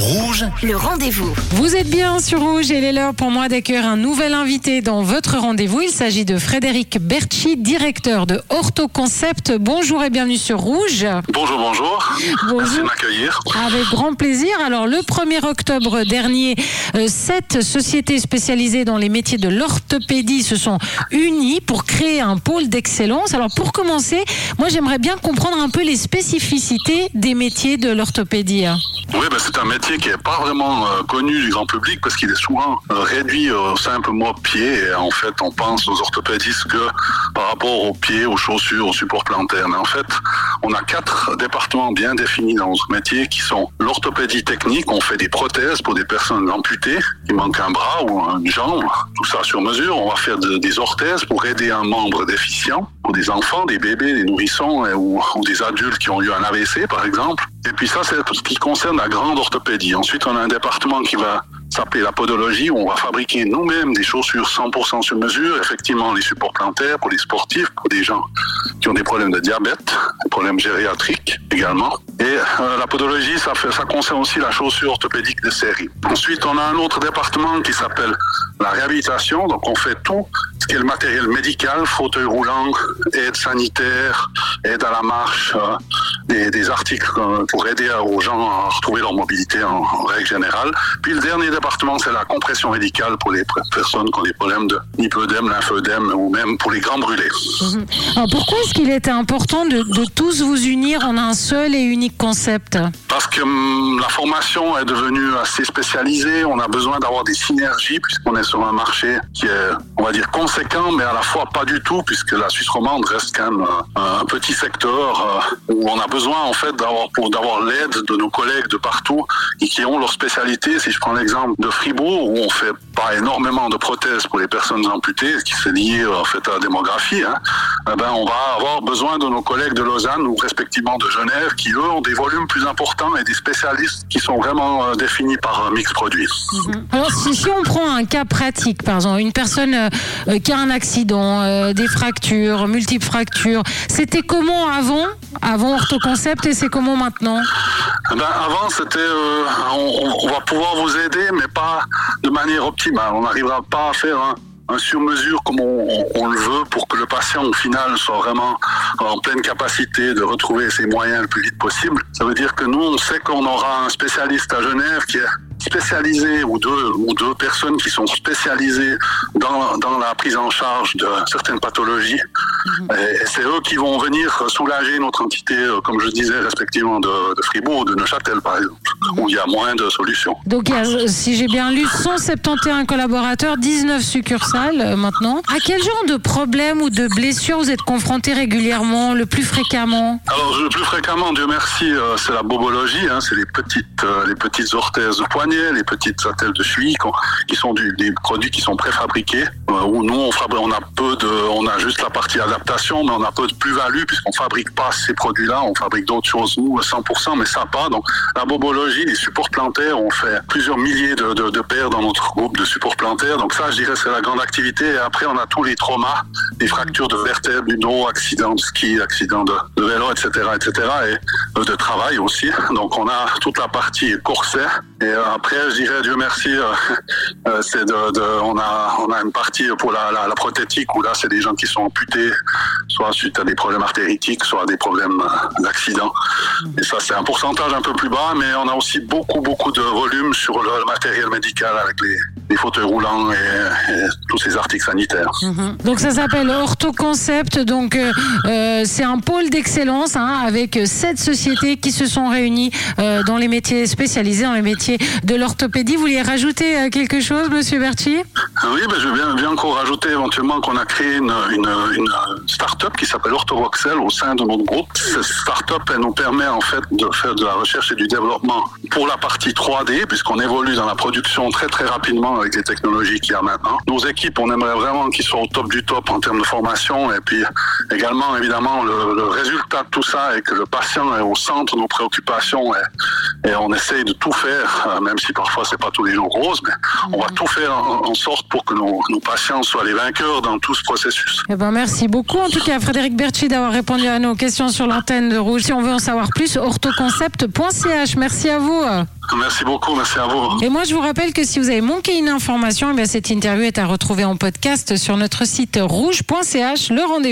Rouge, Le rendez-vous. Vous êtes bien sur Rouge et il est l'heure pour moi d'accueillir un nouvel invité dans votre rendez-vous. Il s'agit de Frédéric Berchi, directeur de Orthoconcept. Bonjour et bienvenue sur Rouge. Bonjour, bonjour. Bonjour. Merci de m'accueillir. Avec grand plaisir. Alors, le 1er octobre dernier, euh, sept sociétés spécialisées dans les métiers de l'orthopédie se sont unies pour créer un pôle d'excellence. Alors, pour commencer, moi, j'aimerais bien comprendre un peu les spécificités des métiers de l'orthopédie. Oui, ben, c'est un métier qui n'est pas vraiment euh, connu du grand public parce qu'il est souvent euh, réduit au simple mot pied. Et en fait, on pense aux orthopédistes que par rapport aux pieds, aux chaussures, aux supports plantaires. Mais en fait, on a quatre départements bien définis dans notre métier qui sont l'orthopédie technique. On fait des prothèses pour des personnes amputées qui manquent un bras ou une jambe. Tout ça sur mesure. On va faire de- des orthèses pour aider un membre déficient des enfants, des bébés, des nourrissons euh, ou, des adultes qui ont eu un AVC, par exemple. Et puis ça, c'est ce qui concerne la grande orthopédie. Ensuite, on a un département qui va s'appeler la podologie, où on va fabriquer nous-mêmes des chaussures 100% sur mesure, effectivement les supports plantaires pour les sportifs, pour des gens qui ont des problèmes de diabète, des problèmes gériatriques également. Et euh, la podologie, ça, concerne aussi la chaussure orthopédique de série. Ensuite, on a un autre département qui s'appelle la réhabilitation. Donc, on fait tout qui le matériel médical, fauteuil roulant, aide sanitaire, aide à la marche, euh, des, articles pour aider aux gens à retrouver leur mobilité en, règle générale. Puis le dernier département, c'est la compression médicale pour les personnes qui ont des problèmes de hypodème, lymphœdème ou même pour les grands brûlés. Alors, pourquoi est-ce qu'il était important de tous vous unir en un seul et unique concept? Parce que hum, la formation est devenue assez spécialisée, on a besoin d'avoir des synergies puisqu'on est sur un marché qui est, on va dire, conséquent, mais à la fois pas du tout puisque la Suisse romande reste quand même euh, un petit secteur euh, où on a besoin en fait d'avoir d'avoir l'aide de nos collègues de partout et qui ont leur spécialité. Si je prends l'exemple de Fribourg où on fait pas énormément de prothèses pour les personnes amputées, ce qui c'est lié en fait à la démographie, hein, eh ben on va avoir besoin de nos collègues de Lausanne ou respectivement de Genève qui eux ont des volumes plus importants et des spécialistes qui sont vraiment euh, définis par mix produit. Alors, si, si on prend un cas pratique, par exemple, une personne euh, euh, qui a un accident, euh, des fractures, multiples fractures, c'était comment avant? Avant Orthoconcept et c'est comment maintenant? Eh Ben, avant, c'était, euh, on, on va pouvoir vous aider, mais pas de manière optimale. On n'arrivera pas à faire un, un sur-mesure comme on, on- on le veut pour que le patient, au final, soit vraiment en pleine capacité de retrouver ses moyens le plus vite possible. Ça veut dire que nous, on sait qu'on aura un spécialiste à Genève qui est spécialisé ou deux ou deux personnes qui sont spécialisées dans, dans la prise en charge de certaines pathologies. Et c'est eux qui vont venir soulager notre entité euh, comme je disais respectivement de, de Fribourg ou de Neuchâtel par exemple où il y a moins de solutions. Donc, il y a, si j'ai bien lu, 171 collaborateurs, 19 succursales euh, maintenant. À quel genre de problème ou de blessures vous êtes confrontés régulièrement, le plus fréquemment? Alors le plus fréquemment, Dieu merci, euh, c'est la bobologie, hein, c'est les petites, euh, les petites orthèses de poignet, les petites attelles de qu'on- qui sont des produits qui sont préfabriqués. euh, où nous on, on a peu de, on a juste la partie adaptation, mais on a peu de plus-value puisqu'on fabrique pas ces produits-là, on fabrique d'autres choses nous, à 100%, mais ça pas. Donc la bobologie, les supports plantaires, on fait plusieurs milliers de, de, paires dans notre groupe de supports plantaires. Donc ça, je dirais, c'est la grande activité. Et après, on a tous les traumas, les fractures de vertèbres, du dos, accidents de ski, accidents de, vélo, etc., etc., et de travail aussi. Donc on a toute la partie corset. Et euh, après, je dirais, Dieu merci, euh, euh, c'est de, de, on a, on a une partie pour la, la, la prothétique où là, c'est des gens qui sont amputés, soit suite à des problèmes artéritiques, soit à des problèmes euh, d'accident. Et ça, c'est un pourcentage un peu plus bas, mais on a aussi beaucoup, beaucoup de volume sur le, matériel médical avec les, les fauteuils roulants et, et tous ces articles sanitaires. Donc ça s'appelle Orthoconcept. Donc euh, euh, c'est un pôle d'excellence hein, avec sept sociétés qui se sont réunies euh, dans les métiers spécialisés, dans les métiers de l'orthopédie. Vous voulez rajouter euh, quelque chose, Monsieur Berti Oui, ben, je veux bien, bien encore rajouter éventuellement qu'on a créé une, une, une start-up qui s'appelle Orthovoxel au sein de notre groupe. Cette start-up, elle nous permet en fait de faire de la recherche et du développement pour la partie 3D, puisqu'on évolue dans la production très très rapidement avec les technologies qu'il y a maintenant. Nos équipes, on aimerait vraiment qu'ils soient au top du top en termes de formation et puis également évidemment le, résultat de tout ça est que le patient est au centre de nos préoccupations et, on essaye de tout faire, euh, même si parfois c'est pas tous les jours rose, mais on va tout faire en, en sorte pour que nos, nos patients soient les vainqueurs dans tout ce processus. Eh ben, merci beaucoup en tout cas Frédéric Berchi d'avoir répondu à nos questions sur l'antenne de Rouge. Si on veut en savoir plus, orthoconcept.ch. Merci à vous. Merci beaucoup, merci à vous. Et moi, je vous rappelle que si vous avez manqué une information, eh bien, cette interview est à retrouver en podcast sur notre site rouge.ch. Le rendez-vous.